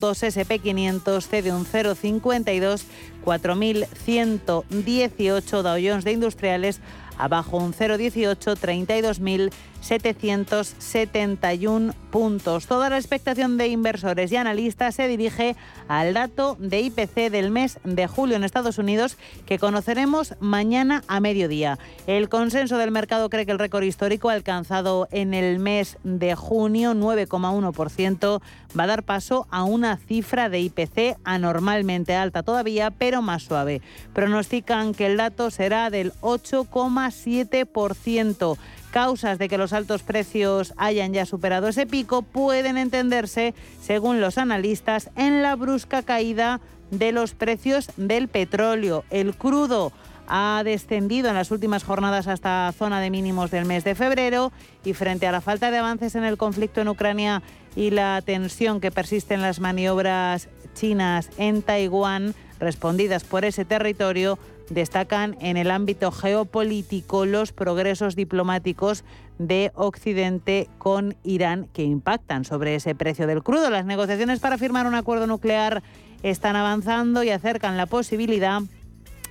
SP500 cede un 0,52, 4.118 Dow Jones de industriales abajo un 0,18, 32.771 puntos. Toda la expectación de inversores y analistas se dirige al dato de IPC del mes de julio en Estados Unidos que conoceremos mañana a mediodía. El consenso del mercado cree que el récord histórico alcanzado en el mes de junio, 9,1%, va a dar paso a una cifra de IPC anormalmente alta todavía, pero más suave. Pronostican que el dato será del 8,7%. Causas de que los altos precios hayan ya superado ese pico pueden entenderse, según los analistas, en la brusca caída de los precios del petróleo. El crudo ha descendido en las últimas jornadas hasta zona de mínimos del mes de febrero y frente a la falta de avances en el conflicto en Ucrania y la tensión que persiste en las maniobras chinas en Taiwán respondidas por ese territorio, destacan en el ámbito geopolítico los progresos diplomáticos de Occidente con Irán que impactan sobre ese precio del crudo. Las negociaciones para firmar un acuerdo nuclear están avanzando y acercan la posibilidad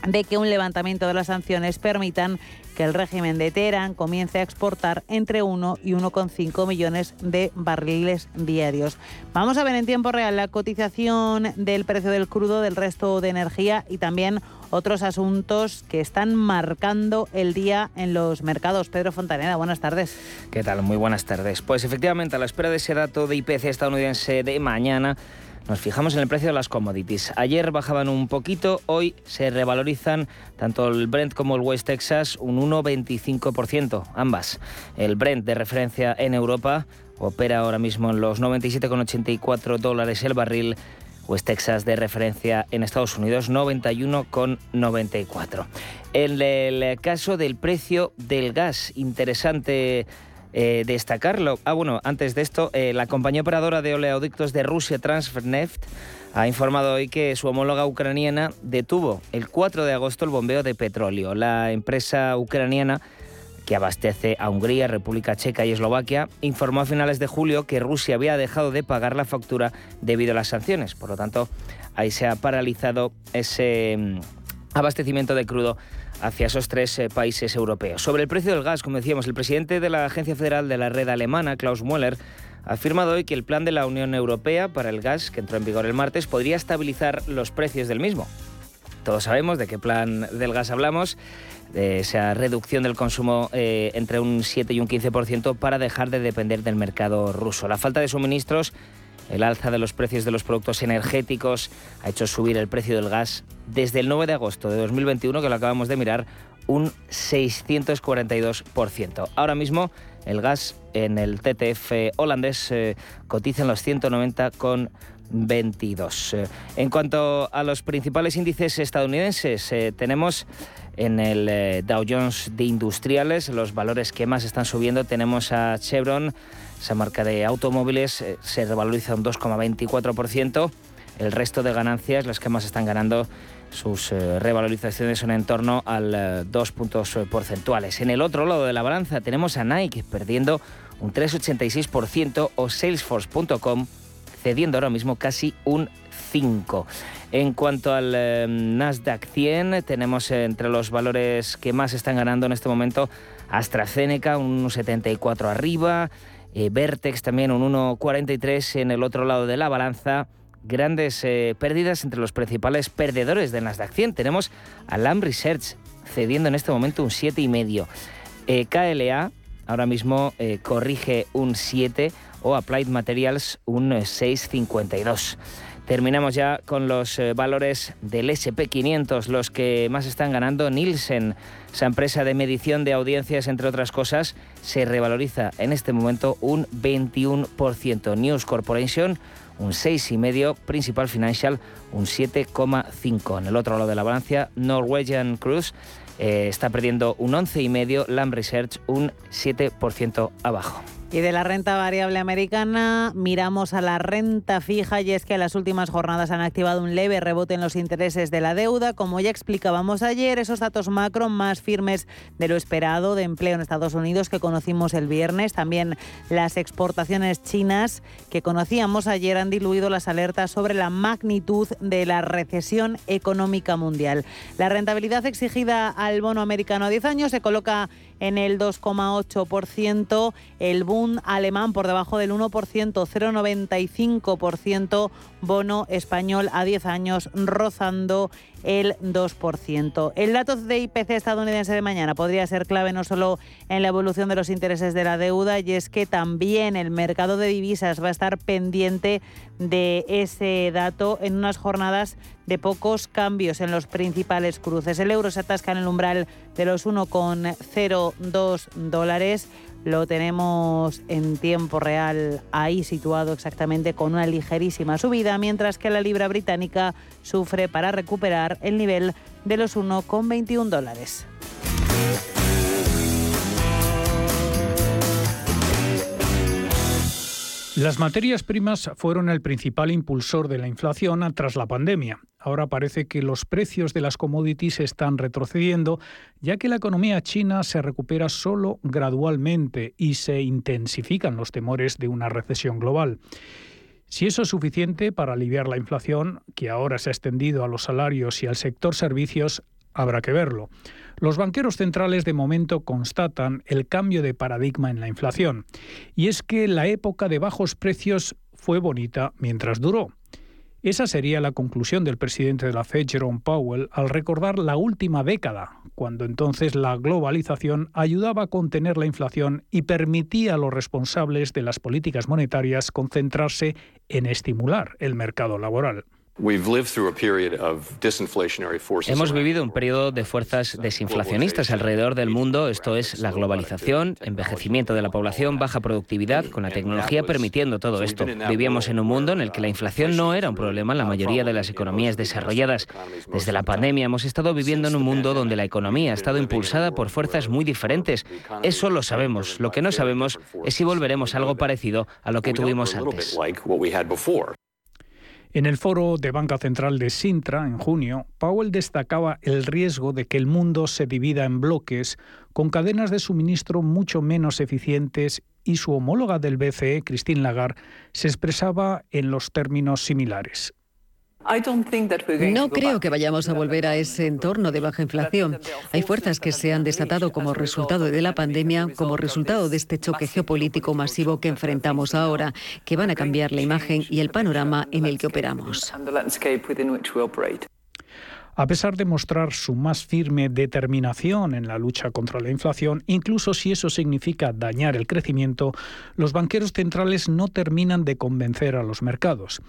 de que un levantamiento de las sanciones permitan que el régimen de Teherán comience a exportar entre 1 y 1,5 millones de barriles diarios. Vamos a ver en tiempo real la cotización del precio del crudo, del resto de energía y también otros asuntos que están marcando el día en los mercados. Pedro Fontaneda, buenas tardes. ¿Qué tal? Muy buenas tardes. Pues efectivamente, a la espera de ese dato de IPC estadounidense de mañana, nos fijamos en el precio de las commodities. Ayer bajaban un poquito, hoy se revalorizan tanto el Brent como el West Texas un 1,25%, ambas. El Brent de referencia en Europa opera ahora mismo en los 97,84 dólares el barril. West Texas de referencia en Estados Unidos 91,94. En el caso del precio del gas, interesante eh, destacarlo. Ah, bueno, antes de esto, eh, la compañía operadora de oleoductos de Rusia, Transferneft, ha informado hoy que su homóloga ucraniana detuvo el 4 de agosto el bombeo de petróleo. La empresa ucraniana que abastece a Hungría, República Checa y Eslovaquia, informó a finales de julio que Rusia había dejado de pagar la factura debido a las sanciones. Por lo tanto, ahí se ha paralizado ese mm, abastecimiento de crudo hacia esos tres eh, países europeos. Sobre el precio del gas, como decíamos, el presidente de la Agencia Federal de la Red Alemana, Klaus Müller, ha afirmado hoy que el plan de la Unión Europea para el gas, que entró en vigor el martes, podría estabilizar los precios del mismo. Todos sabemos de qué plan del gas hablamos, de esa reducción del consumo eh, entre un 7 y un 15% para dejar de depender del mercado ruso. La falta de suministros el alza de los precios de los productos energéticos ha hecho subir el precio del gas desde el 9 de agosto de 2021, que lo acabamos de mirar, un 642%. Ahora mismo el gas en el TTF holandés eh, cotiza en los 190,22. Eh, en cuanto a los principales índices estadounidenses, eh, tenemos en el Dow Jones de industriales los valores que más están subiendo. Tenemos a Chevron esa marca de automóviles eh, se revaloriza un 2,24%. El resto de ganancias, las que más están ganando, sus eh, revalorizaciones son en torno al 2 eh, puntos porcentuales. En el otro lado de la balanza tenemos a Nike perdiendo un 3,86% o Salesforce.com cediendo ahora mismo casi un 5. En cuanto al Nasdaq 100, tenemos entre los valores que más están ganando en este momento AstraZeneca, un 74 arriba, eh, Vertex también un 1,43 en el otro lado de la balanza. Grandes eh, pérdidas entre los principales perdedores de Nasdaq 100. Tenemos a Lam Research cediendo en este momento un 7,5. Eh, KLA ahora mismo corrige un 7 o Applied Materials un 6,52. Terminamos ya con los eh, valores del SP500, los que más están ganando. Nielsen, esa empresa de medición de audiencias, entre otras cosas, se revaloriza en este momento un 21%. News Corporation, un 6,5%. Principal Financial, un 7,5%. En el otro lado de la balanza, Norwegian Cruise eh, está perdiendo un 11,5%. Lamb Research, un 7% abajo. Y de la renta variable americana miramos a la renta fija y es que las últimas jornadas han activado un leve rebote en los intereses de la deuda. Como ya explicábamos ayer, esos datos macro más firmes de lo esperado de empleo en Estados Unidos que conocimos el viernes, también las exportaciones chinas que conocíamos ayer han diluido las alertas sobre la magnitud de la recesión económica mundial. La rentabilidad exigida al bono americano a 10 años se coloca en el 2,8%, el boom alemán por debajo del 1%, 0,95% bono español a 10 años rozando el 2%. El dato de IPC estadounidense de mañana podría ser clave no solo en la evolución de los intereses de la deuda, y es que también el mercado de divisas va a estar pendiente de ese dato en unas jornadas de pocos cambios en los principales cruces. El euro se atasca en el umbral de los 1,02 dólares lo tenemos en tiempo real ahí situado exactamente con una ligerísima subida, mientras que la libra británica sufre para recuperar el nivel de los 1,21 dólares. Las materias primas fueron el principal impulsor de la inflación tras la pandemia. Ahora parece que los precios de las commodities están retrocediendo, ya que la economía china se recupera solo gradualmente y se intensifican los temores de una recesión global. Si eso es suficiente para aliviar la inflación, que ahora se ha extendido a los salarios y al sector servicios, habrá que verlo. Los banqueros centrales de momento constatan el cambio de paradigma en la inflación, y es que la época de bajos precios fue bonita mientras duró. Esa sería la conclusión del presidente de la Fed, Jerome Powell, al recordar la última década, cuando entonces la globalización ayudaba a contener la inflación y permitía a los responsables de las políticas monetarias concentrarse en estimular el mercado laboral. Hemos vivido un periodo de fuerzas desinflacionistas alrededor del mundo, esto es la globalización, envejecimiento de la población, baja productividad, con la tecnología permitiendo todo esto. Vivíamos en un mundo en el que la inflación no era un problema en la mayoría de las economías desarrolladas. Desde la pandemia hemos estado viviendo en un mundo donde la economía ha estado impulsada por fuerzas muy diferentes. Eso lo sabemos. Lo que no sabemos es si volveremos a algo parecido a lo que tuvimos antes. En el foro de Banca Central de Sintra, en junio, Powell destacaba el riesgo de que el mundo se divida en bloques con cadenas de suministro mucho menos eficientes y su homóloga del BCE, Christine Lagarde, se expresaba en los términos similares. No creo que vayamos a volver a ese entorno de baja inflación. Hay fuerzas que se han desatado como resultado de la pandemia, como resultado de este choque geopolítico masivo que enfrentamos ahora, que van a cambiar la imagen y el panorama en el que operamos. A pesar de mostrar su más firme determinación en la lucha contra la inflación, incluso si eso significa dañar el crecimiento, los banqueros centrales no terminan de convencer a los mercados.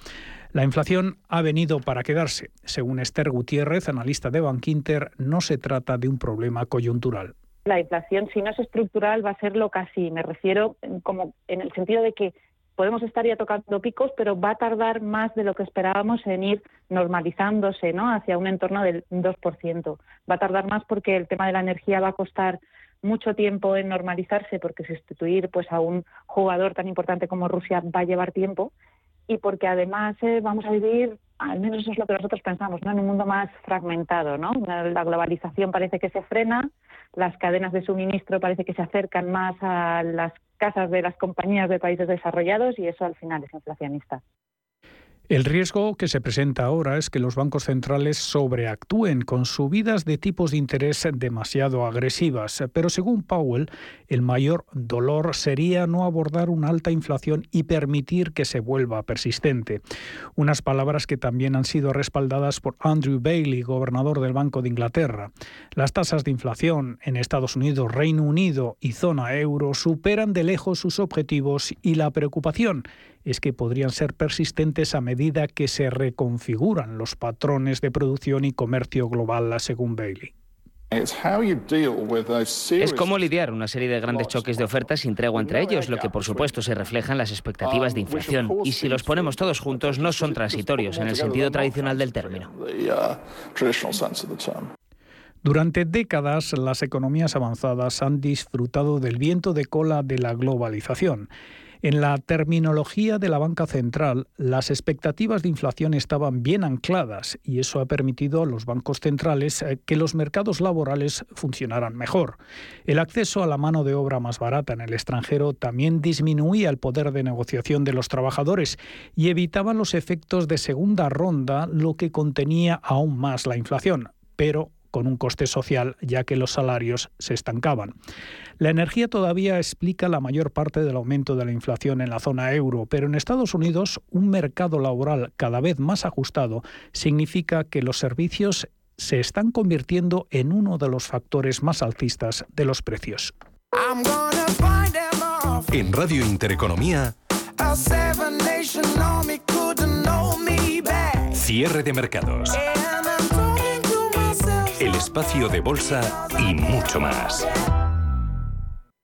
La inflación ha venido para quedarse. Según Esther Gutiérrez, analista de Bankinter, no se trata de un problema coyuntural. La inflación, si no es estructural, va a ser lo casi. Me refiero como en el sentido de que podemos estar ya tocando picos, pero va a tardar más de lo que esperábamos en ir normalizándose ¿no? hacia un entorno del 2%. Va a tardar más porque el tema de la energía va a costar mucho tiempo en normalizarse, porque sustituir pues, a un jugador tan importante como Rusia va a llevar tiempo y porque además eh, vamos a vivir, al menos eso es lo que nosotros pensamos, ¿no? en un mundo más fragmentado. ¿no? La globalización parece que se frena, las cadenas de suministro parece que se acercan más a las casas de las compañías de países desarrollados y eso al final es inflacionista. El riesgo que se presenta ahora es que los bancos centrales sobreactúen con subidas de tipos de interés demasiado agresivas, pero según Powell, el mayor dolor sería no abordar una alta inflación y permitir que se vuelva persistente. Unas palabras que también han sido respaldadas por Andrew Bailey, gobernador del Banco de Inglaterra. Las tasas de inflación en Estados Unidos, Reino Unido y zona euro superan de lejos sus objetivos y la preocupación es que podrían ser persistentes a medida que se reconfiguran los patrones de producción y comercio global, según Bailey. Es cómo lidiar una serie de grandes choques de ofertas sin tregua entre ellos, lo que por supuesto se refleja en las expectativas de inflación. Y si los ponemos todos juntos, no son transitorios en el sentido tradicional del término. Durante décadas, las economías avanzadas han disfrutado del viento de cola de la globalización. En la terminología de la banca central, las expectativas de inflación estaban bien ancladas y eso ha permitido a los bancos centrales eh, que los mercados laborales funcionaran mejor. El acceso a la mano de obra más barata en el extranjero también disminuía el poder de negociación de los trabajadores y evitaba los efectos de segunda ronda, lo que contenía aún más la inflación. Pero con un coste social, ya que los salarios se estancaban. La energía todavía explica la mayor parte del aumento de la inflación en la zona euro, pero en Estados Unidos un mercado laboral cada vez más ajustado significa que los servicios se están convirtiendo en uno de los factores más alcistas de los precios. En Radio Intereconomía, cierre de mercados el espacio de bolsa y mucho más.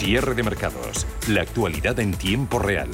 Cierre de mercados. La actualidad en tiempo real.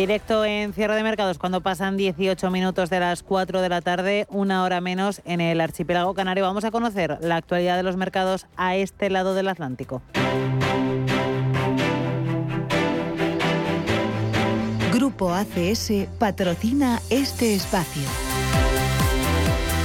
Directo en cierre de mercados, cuando pasan 18 minutos de las 4 de la tarde, una hora menos en el archipiélago canario, vamos a conocer la actualidad de los mercados a este lado del Atlántico. Grupo ACS patrocina este espacio.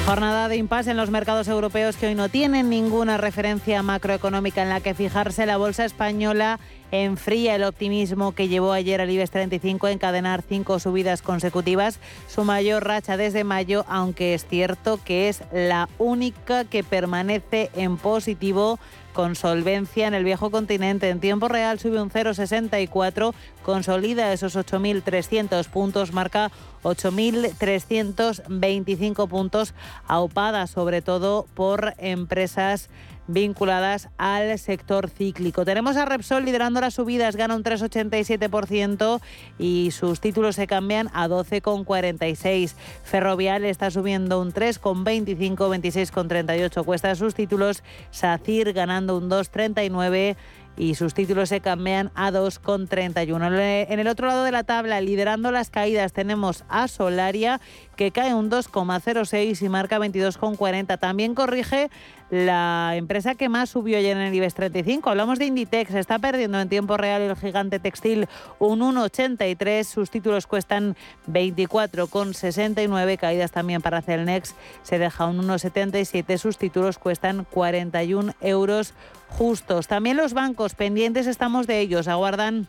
Jornada de impasse en los mercados europeos que hoy no tienen ninguna referencia macroeconómica en la que fijarse. La bolsa española enfría el optimismo que llevó ayer al IBEX 35 a encadenar cinco subidas consecutivas, su mayor racha desde mayo, aunque es cierto que es la única que permanece en positivo con solvencia en el viejo continente. En tiempo real sube un 0,64, consolida esos 8.300 puntos, marca 8.325 puntos, aupada sobre todo por empresas vinculadas al sector cíclico. Tenemos a Repsol liderando las subidas, gana un 3,87% y sus títulos se cambian a 12,46. Ferrovial está subiendo un 3,25, 26,38 cuesta sus títulos. SACIR ganando un 2,39 y sus títulos se cambian a 2,31. En el otro lado de la tabla, liderando las caídas, tenemos a Solaria que cae un 2,06 y marca 22,40. También corrige la empresa que más subió ayer en el IBEX 35. Hablamos de Inditex, está perdiendo en tiempo real el gigante textil un 1,83. Sus títulos cuestan 24,69. Caídas también para Celnex, se deja un 1,77. Sus títulos cuestan 41 euros justos. También los bancos pendientes estamos de ellos, aguardan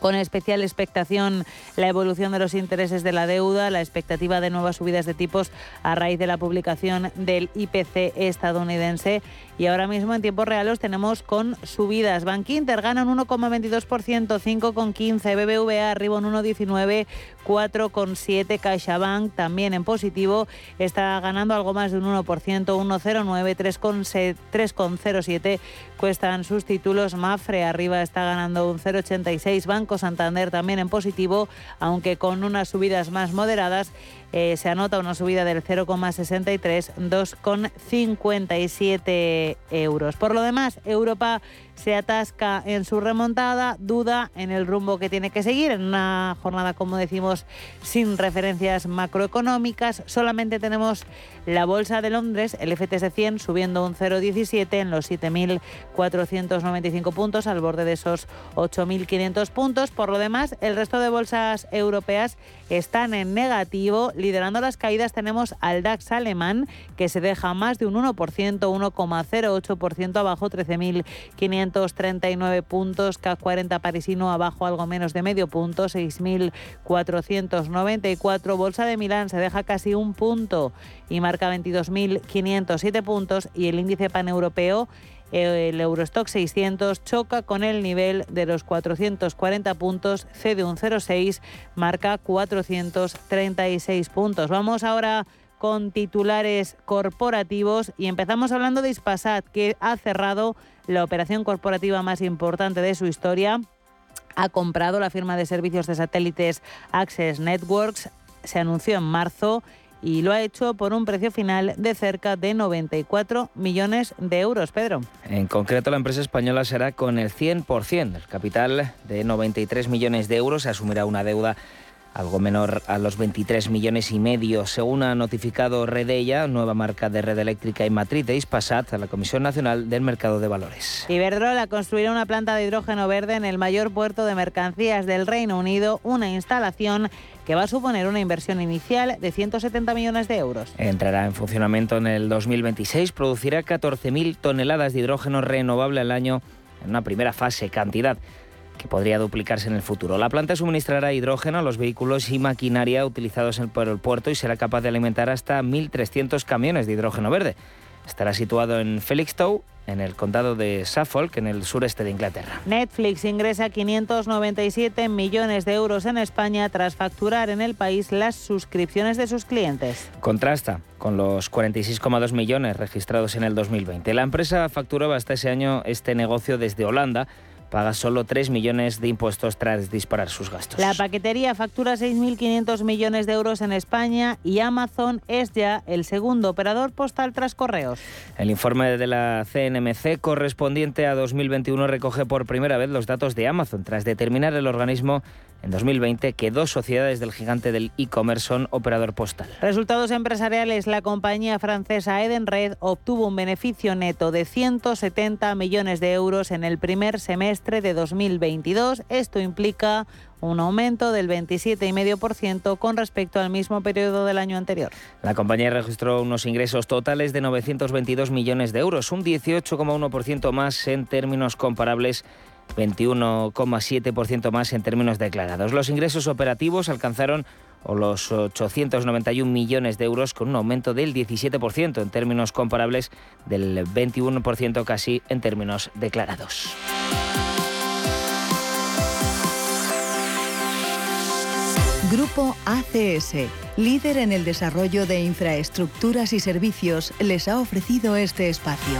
con especial expectación la evolución de los intereses de la deuda, la expectativa de nuevas subidas de tipos a raíz de la publicación del IPC estadounidense. Y ahora mismo en tiempos reales tenemos con subidas. Bank Inter gana un 1,22%, 5,15%, BBVA arriba un 1,19%, 4,7%, CaixaBank también en positivo, está ganando algo más de un 1%, 1,09%, 3,07% cuestan sus títulos, Mafre arriba está ganando un 0,86%, Banco Santander también en positivo, aunque con unas subidas más moderadas eh, se anota una subida del 0,63, 2,57 euros. Por lo demás, Europa se atasca en su remontada, duda en el rumbo que tiene que seguir, en una jornada, como decimos, sin referencias macroeconómicas. Solamente tenemos la Bolsa de Londres, el FTSE 100, subiendo un 0,17 en los 7.495 puntos, al borde de esos 8.500 puntos. Por lo demás, el resto de bolsas europeas están en negativo. Liderando las caídas tenemos al DAX alemán, que se deja más de un 1%, 1,08% abajo, 13.539 puntos. CAC 40 parisino abajo algo menos de medio punto, 6.494. Bolsa de Milán se deja casi un punto y marca 22.507 puntos. Y el índice paneuropeo el Eurostock 600 choca con el nivel de los 440 puntos, cede un 0,6, marca 436 puntos. Vamos ahora con titulares corporativos y empezamos hablando de Ispasat, que ha cerrado la operación corporativa más importante de su historia. Ha comprado la firma de servicios de satélites Access Networks, se anunció en marzo y lo ha hecho por un precio final de cerca de 94 millones de euros. Pedro. En concreto, la empresa española será con el 100%. El capital de 93 millones de euros se asumirá una deuda algo menor a los 23 millones y medio, según ha notificado Redella, nueva marca de red eléctrica y matriz de Ispasat, a la Comisión Nacional del Mercado de Valores. Iberdrola construirá una planta de hidrógeno verde en el mayor puerto de mercancías del Reino Unido, una instalación que va a suponer una inversión inicial de 170 millones de euros. Entrará en funcionamiento en el 2026, producirá 14.000 toneladas de hidrógeno renovable al año en una primera fase, cantidad que podría duplicarse en el futuro. La planta suministrará hidrógeno a los vehículos y maquinaria utilizados por el puerto y será capaz de alimentar hasta 1.300 camiones de hidrógeno verde. Estará situado en Felixstowe, en el condado de Suffolk, en el sureste de Inglaterra. Netflix ingresa 597 millones de euros en España tras facturar en el país las suscripciones de sus clientes. Contrasta con los 46,2 millones registrados en el 2020. La empresa facturaba hasta ese año este negocio desde Holanda paga solo 3 millones de impuestos tras disparar sus gastos. La paquetería factura 6.500 millones de euros en España y Amazon es ya el segundo operador postal tras correos. El informe de la CNMC correspondiente a 2021 recoge por primera vez los datos de Amazon tras determinar el organismo en 2020 que dos sociedades del gigante del e-commerce son operador postal. Resultados empresariales. La compañía francesa Edenred obtuvo un beneficio neto de 170 millones de euros en el primer semestre de 2022. Esto implica un aumento del 27,5% con respecto al mismo periodo del año anterior. La compañía registró unos ingresos totales de 922 millones de euros, un 18,1% más en términos comparables 21,7% más en términos declarados. Los ingresos operativos alcanzaron los 891 millones de euros con un aumento del 17% en términos comparables del 21% casi en términos declarados. Grupo ACS, líder en el desarrollo de infraestructuras y servicios, les ha ofrecido este espacio.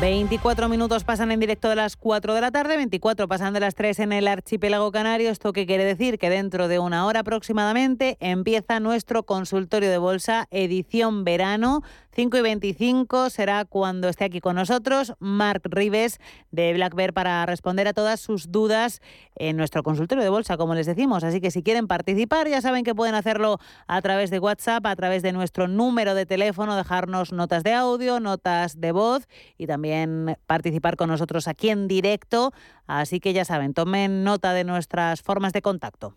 24 minutos pasan en directo de las 4 de la tarde, 24 pasan de las 3 en el archipiélago canario. ¿Esto qué quiere decir? Que dentro de una hora aproximadamente empieza nuestro consultorio de bolsa edición verano 5 y 25 será cuando esté aquí con nosotros Marc Rives de Black Bear para responder a todas sus dudas en nuestro consultorio de bolsa, como les decimos. Así que si quieren participar, ya saben que pueden hacerlo a través de WhatsApp, a través de nuestro número de teléfono, dejarnos notas de audio, notas de voz y también participar con nosotros aquí en directo. Así que ya saben, tomen nota de nuestras formas de contacto.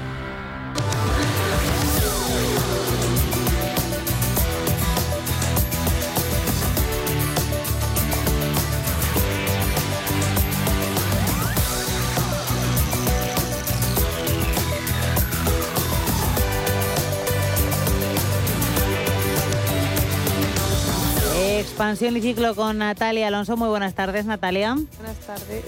Expansión y ciclo con Natalia Alonso. Muy buenas tardes, Natalia. Buenas tardes.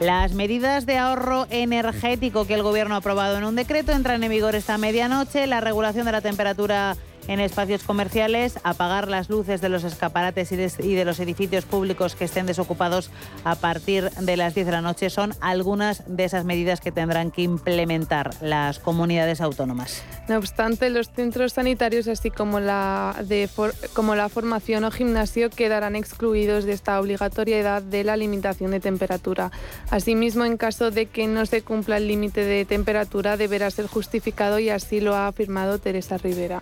Las medidas de ahorro energético que el Gobierno ha aprobado en un decreto entran en vigor esta medianoche. La regulación de la temperatura en espacios comerciales, apagar las luces de los escaparates y de, los edificios públicos que estén desocupados a partir de las 10 de la noche son algunas de esas medidas que tendrán que implementar las comunidades autónomas. No obstante, los centros sanitarios, así como la, de como la formación o gimnasio, quedarán excluidos de esta obligatoriedad de la limitación de temperatura. Asimismo, en caso de que no se cumpla el límite de temperatura, deberá ser justificado y así lo ha afirmado Teresa Rivera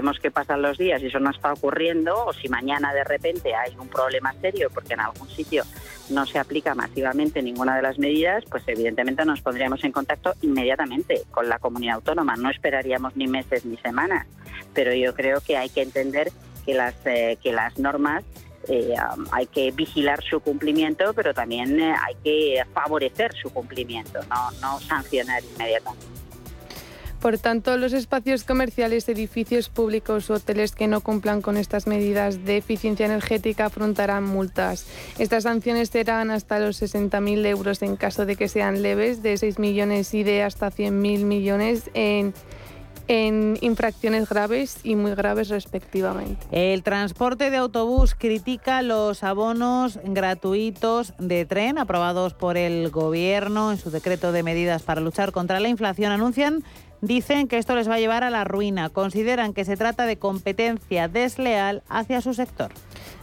vemos que pasan los días y eso no está ocurriendo, o si mañana de repente hay un problema serio porque en algún sitio no se aplica masivamente ninguna de las medidas, pues evidentemente nos pondríamos en contacto inmediatamente con la comunidad autónoma. No esperaríamos ni meses ni semanas, pero yo creo que hay que entender que las, eh, que las normas eh, hay que vigilar su cumplimiento, pero también eh, hay que favorecer su cumplimiento, no, no sancionar inmediatamente. Por tanto, los espacios comerciales, edificios públicos o hoteles que no cumplan con estas medidas de eficiencia energética afrontarán multas. Estas sanciones serán hasta los 60.000 euros en caso de que sean leves, de 6 millones y de hasta 100.000 millones en en infracciones graves y muy graves respectivamente. El transporte de autobús critica los abonos gratuitos de tren aprobados por el Gobierno en su decreto de medidas para luchar contra la inflación. Anuncian Dicen que esto les va a llevar a la ruina. Consideran que se trata de competencia desleal hacia su sector.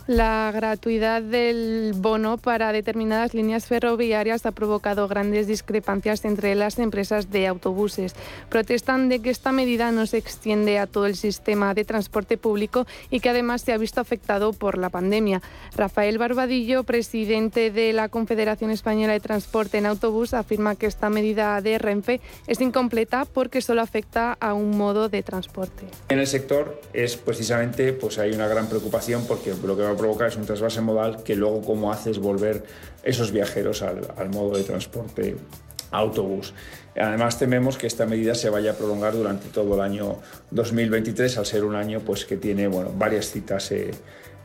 La gratuidad del bono para determinadas líneas ferroviarias ha provocado grandes discrepancias entre las empresas de autobuses. Protestan de que esta medida no se extiende a todo el sistema de transporte público y que además se ha visto afectado por la pandemia. Rafael Barbadillo, presidente de la Confederación Española de Transporte en Autobús, afirma que esta medida de Renfe es incompleta porque solo afecta a un modo de transporte. En el sector es precisamente, pues hay una gran preocupación porque lo que va provocar es un trasvase modal que luego cómo haces volver esos viajeros al, modo de transporte autobús. Además tememos que esta medida se vaya a prolongar durante todo el año 2023 al ser un año pues, que tiene bueno, varias citas eh,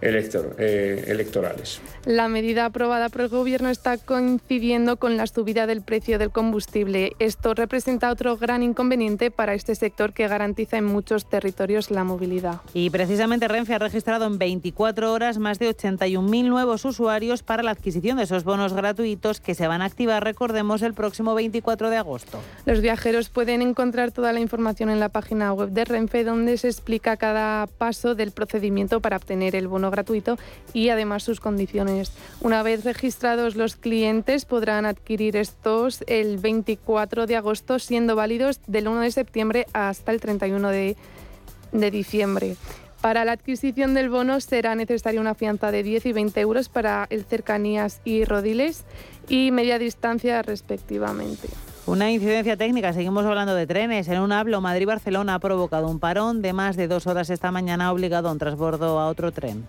eh, electorales. La medida aprobada por el Gobierno está coincidiendo con la subida del precio del combustible. Esto representa otro gran inconveniente para este sector que garantiza en muchos territorios la movilidad. Y precisamente Renfe ha registrado en 24 horas más de 81.000 nuevos usuarios para la adquisición de esos bonos gratuitos que se van a activar, recordemos, el próximo 24 de agosto. Los viajeros pueden encontrar toda la información en la página web de Renfe donde se explica cada paso del procedimiento para obtener el bono gratuito y además sus condiciones. Una vez registrados los clientes podrán adquirir estos el 24 de agosto siendo válidos del 1 de septiembre hasta el 31 de, de diciembre. Para la adquisición del bono será necesaria una fianza de 10 y 20 euros para el cercanías y rodiles y media distancia respectivamente. Una incidencia técnica, seguimos hablando de trenes. En un hablo, Madrid-Barcelona ha provocado un parón de más de dos horas esta mañana, obligado a un transbordo a otro tren.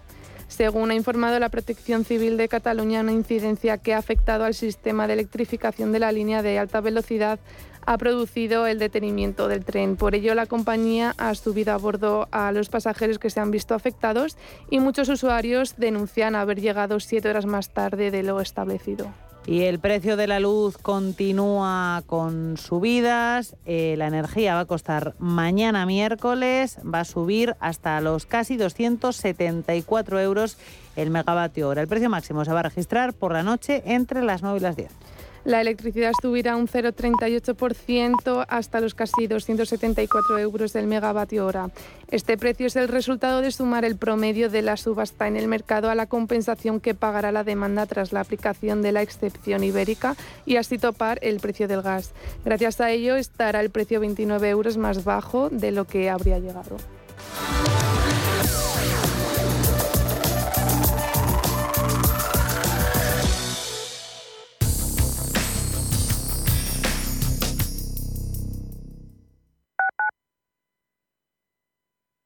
Según ha informado la Protección Civil de Cataluña, una incidencia que ha afectado al sistema de electrificación de la línea de alta velocidad ha producido el detenimiento del tren. Por ello, la compañía ha subido a bordo a los pasajeros que se han visto afectados y muchos usuarios denuncian haber llegado siete horas más tarde de lo establecido. Y el precio de la luz continúa con subidas. Eh, la energía va a costar mañana miércoles, va a subir hasta los casi 274 euros el megavatio hora. El precio máximo se va a registrar por la noche entre las 9 y las 10. La electricidad subirá un 0,38% hasta los casi 274 euros del megavatio hora. Este precio es el resultado de sumar el promedio de la subasta en el mercado a la compensación que pagará la demanda tras la aplicación de la excepción ibérica y así topar el precio del gas. Gracias a ello estará el precio 29 euros más bajo de lo que habría llegado.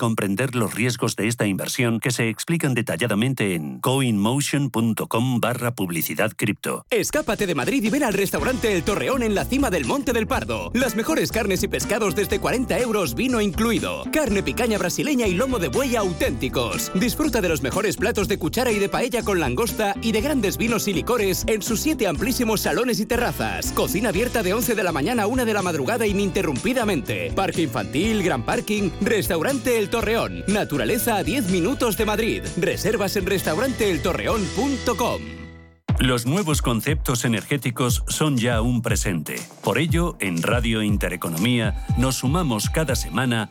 comprender los riesgos de esta inversión que se explican detalladamente en coinmotion.com barra publicidad cripto. Escápate de Madrid y ven al restaurante El Torreón en la cima del Monte del Pardo. Las mejores carnes y pescados desde 40 euros, vino incluido. Carne picaña brasileña y lomo de buey auténticos. Disfruta de los mejores platos de cuchara y de paella con langosta y de grandes vinos y licores en sus siete amplísimos salones y terrazas. Cocina abierta de 11 de la mañana a 1 de la madrugada ininterrumpidamente. Parque infantil, gran parking, restaurante El Torreón. Naturaleza a 10 minutos de Madrid. Reservas en restauranteeltorreón.com. Los nuevos conceptos energéticos son ya un presente. Por ello, en Radio Intereconomía nos sumamos cada semana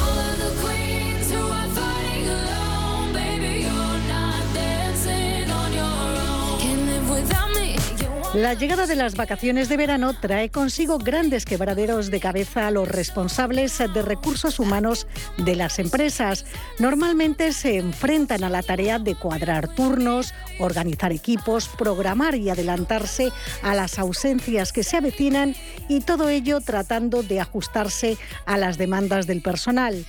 La llegada de las vacaciones de verano trae consigo grandes quebraderos de cabeza a los responsables de recursos humanos de las empresas. Normalmente se enfrentan a la tarea de cuadrar turnos, organizar equipos, programar y adelantarse a las ausencias que se avecinan y todo ello tratando de ajustarse a las demandas del personal.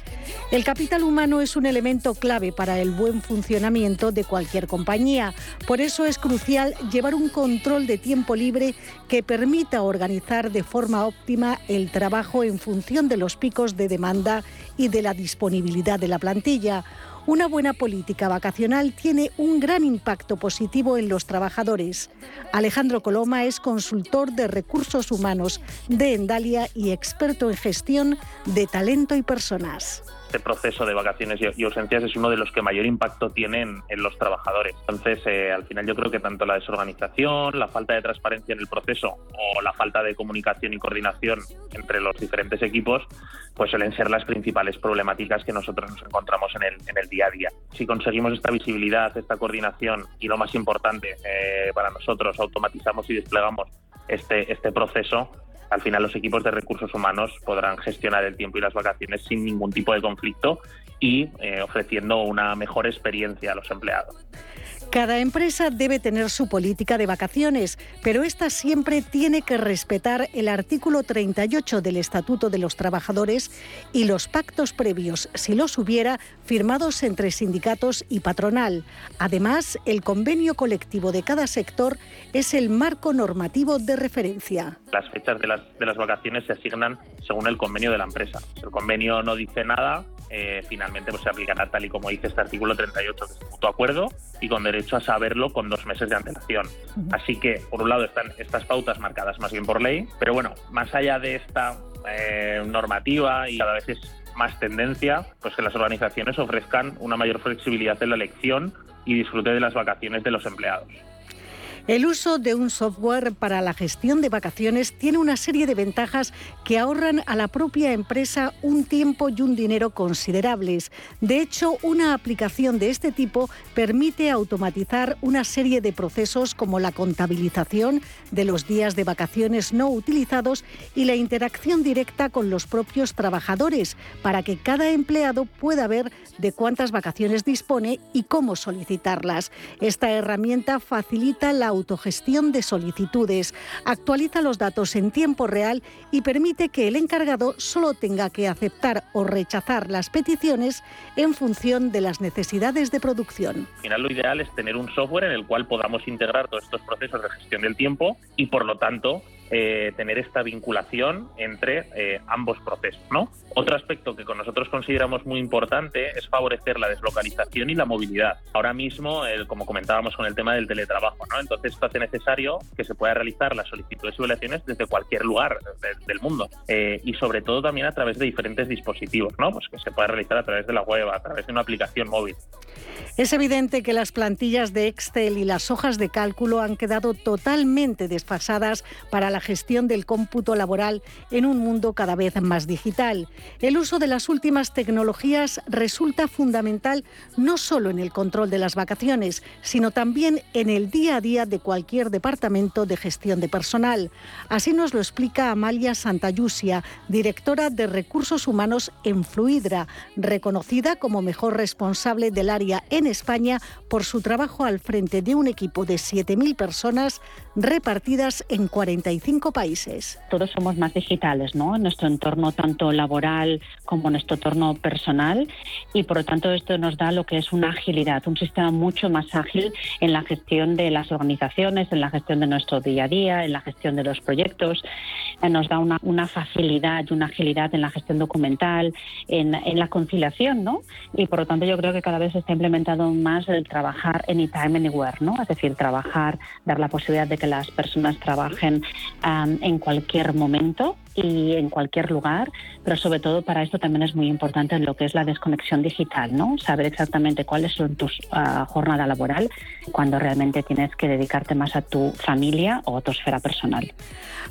El capital humano es un elemento clave para el buen funcionamiento de cualquier compañía. Por eso es crucial llevar un control de tiempo libre que permita organizar de forma óptima el trabajo en función de los picos de demanda y de la disponibilidad de la plantilla. Una buena política vacacional tiene un gran impacto positivo en los trabajadores. Alejandro Coloma es consultor de recursos humanos de Endalia y experto en gestión de talento y personas este proceso de vacaciones y ausencias es uno de los que mayor impacto tienen en los trabajadores. Entonces, eh, al final yo creo que tanto la desorganización, la falta de transparencia en el proceso o la falta de comunicación y coordinación entre los diferentes equipos, pues suelen ser las principales problemáticas que nosotros nos encontramos en el, en el día a día. Si conseguimos esta visibilidad, esta coordinación y lo más importante eh, para nosotros, automatizamos y desplegamos este, este proceso, al final los equipos de recursos humanos podrán gestionar el tiempo y las vacaciones sin ningún tipo de conflicto y eh, ofreciendo una mejor experiencia a los empleados. Cada empresa debe tener su política de vacaciones, pero esta siempre tiene que respetar el artículo 38 del Estatuto de los Trabajadores y los pactos previos, si los hubiera, firmados entre sindicatos y patronal. Además, el convenio colectivo de cada sector es el marco normativo de referencia. Las fechas de las, de las vacaciones se asignan según el convenio de la empresa. El convenio no dice nada, eh, finalmente pues, se aplicará tal y como dice este artículo 38, que es mutuo acuerdo y con derecho a saberlo con dos meses de antelación. Así que, por un lado, están estas pautas marcadas más bien por ley, pero bueno, más allá de esta eh, normativa y cada vez es más tendencia, pues que las organizaciones ofrezcan una mayor flexibilidad en la elección y disfrute de las vacaciones de los empleados. El uso de un software para la gestión de vacaciones tiene una serie de ventajas que ahorran a la propia empresa un tiempo y un dinero considerables. De hecho, una aplicación de este tipo permite automatizar una serie de procesos como la contabilización de los días de vacaciones no utilizados y la interacción directa con los propios trabajadores para que cada empleado pueda ver de cuántas vacaciones dispone y cómo solicitarlas. Esta herramienta facilita la autogestión de solicitudes, actualiza los datos en tiempo real y permite que el encargado solo tenga que aceptar o rechazar las peticiones en función de las necesidades de producción. Al final lo ideal es tener un software en el cual podamos integrar todos estos procesos de gestión del tiempo y por lo tanto eh, tener esta vinculación entre eh, ambos procesos. ¿no? Otro aspecto que con nosotros consideramos muy importante es favorecer la deslocalización y la movilidad. Ahora mismo, como comentábamos con el tema del teletrabajo, ¿no? entonces hace necesario que se pueda realizar las solicitudes y evaluaciones desde cualquier lugar del mundo eh, y sobre todo también a través de diferentes dispositivos, ¿no? pues que se pueda realizar a través de la web, a través de una aplicación móvil. Es evidente que las plantillas de Excel y las hojas de cálculo han quedado totalmente desfasadas para la gestión del cómputo laboral en un mundo cada vez más digital. El uso de las últimas tecnologías resulta fundamental no solo en el control de las vacaciones, sino también en el día a día de cualquier departamento de gestión de personal. Así nos lo explica Amalia Santayusia, directora de Recursos Humanos en Fluidra, reconocida como mejor responsable del área en España por su trabajo al frente de un equipo de 7.000 personas repartidas en 45 países. Todos somos más digitales, ¿no? En nuestro entorno tanto laboral como nuestro entorno personal y por lo tanto esto nos da lo que es una agilidad, un sistema mucho más ágil en la gestión de las organizaciones, en la gestión de nuestro día a día, en la gestión de los proyectos. Eh, nos da una, una facilidad y una agilidad en la gestión documental, en, en la conciliación, ¿no? Y por lo tanto yo creo que cada vez se está implementando más el trabajar anytime, anywhere, ¿no? Es decir, trabajar, dar la posibilidad de que las personas trabajen en cualquier momento y en cualquier lugar, pero sobre todo para esto también es muy importante lo que es la desconexión digital, ¿no? Saber exactamente cuáles son tus uh, jornada laboral cuando realmente tienes que dedicarte más a tu familia o a tu esfera personal.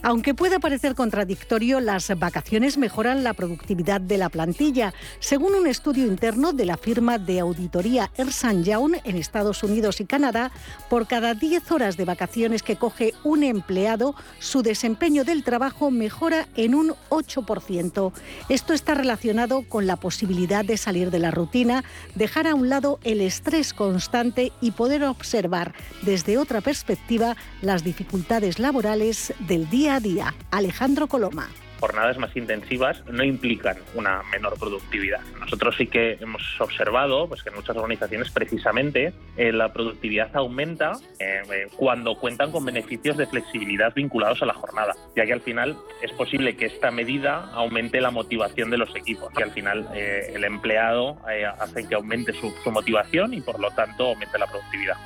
Aunque pueda parecer contradictorio, las vacaciones mejoran la productividad de la plantilla. Según un estudio interno de la firma de auditoría Ernst Young en Estados Unidos y Canadá, por cada 10 horas de vacaciones que coge un empleado, su desempeño del trabajo mejora en un 8%. Esto está relacionado con la posibilidad de salir de la rutina, dejar a un lado el estrés constante y poder observar desde otra perspectiva las dificultades laborales del día a día. Alejandro Coloma jornadas más intensivas no implican una menor productividad. Nosotros sí que hemos observado pues, que en muchas organizaciones precisamente eh, la productividad aumenta eh, eh, cuando cuentan con beneficios de flexibilidad vinculados a la jornada, ya que al final es posible que esta medida aumente la motivación de los equipos, que al final el empleado hace que aumente su motivación y por lo tanto aumente la productividad.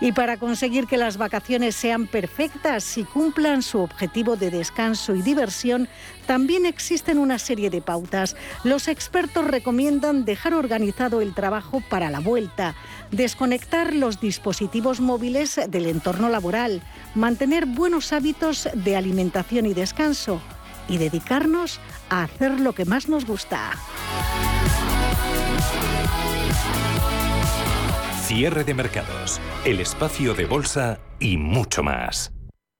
Y para conseguir que las vacaciones sean perfectas y cumplan su objetivo de descanso y diversión, también existen una serie de pautas. Los expertos recomiendan dejar organizado el trabajo para la vuelta, desconectar los dispositivos móviles del entorno laboral, mantener buenos hábitos de alimentación y descanso y dedicarnos a hacer lo que más nos gusta. Cierre de mercados, el espacio de bolsa y mucho más.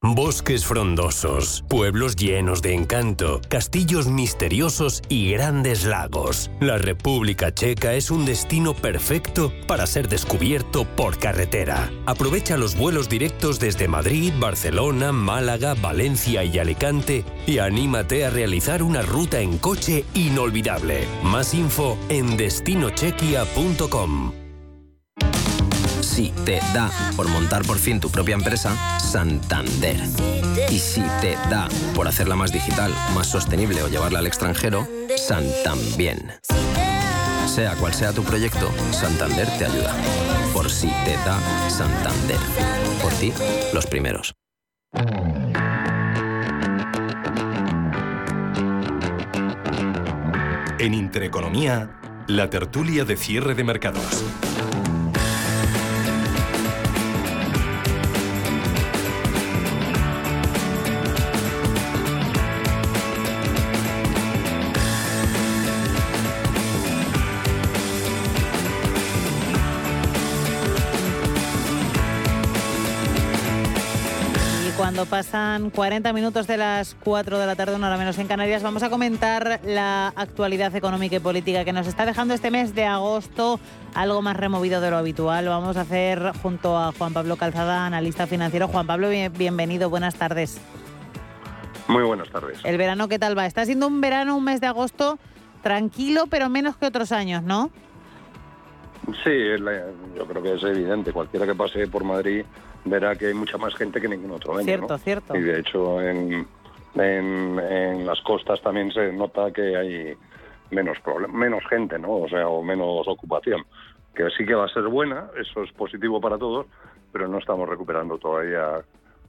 Bosques frondosos, pueblos llenos de encanto, castillos misteriosos y grandes lagos. La República Checa es un destino perfecto para ser descubierto por carretera. Aprovecha los vuelos directos desde Madrid, Barcelona, Málaga, Valencia y Alicante y anímate a realizar una ruta en coche inolvidable. Más info en destinochequia.com. Si te da por montar por fin tu propia empresa, Santander. Y si te da por hacerla más digital, más sostenible o llevarla al extranjero, Santambién. Sea cual sea tu proyecto, Santander te ayuda. Por si te da Santander. Por ti, los primeros. En Intereconomía, la tertulia de cierre de mercados. Cuando pasan 40 minutos de las 4 de la tarde, una hora menos en Canarias, vamos a comentar la actualidad económica y política que nos está dejando este mes de agosto algo más removido de lo habitual. Lo vamos a hacer junto a Juan Pablo Calzada, analista financiero. Juan Pablo, bienvenido, buenas tardes. Muy buenas tardes. ¿El verano qué tal va? Está siendo un verano, un mes de agosto tranquilo, pero menos que otros años, ¿no? Sí, yo creo que es evidente. Cualquiera que pase por Madrid verá que hay mucha más gente que ningún otro año. Cierto, cierto. Y de hecho en, en, las costas también se nota que hay menos menos gente, ¿no? O sea, o menos ocupación. Que sí que va a ser buena, eso es positivo para todos, pero no estamos recuperando todavía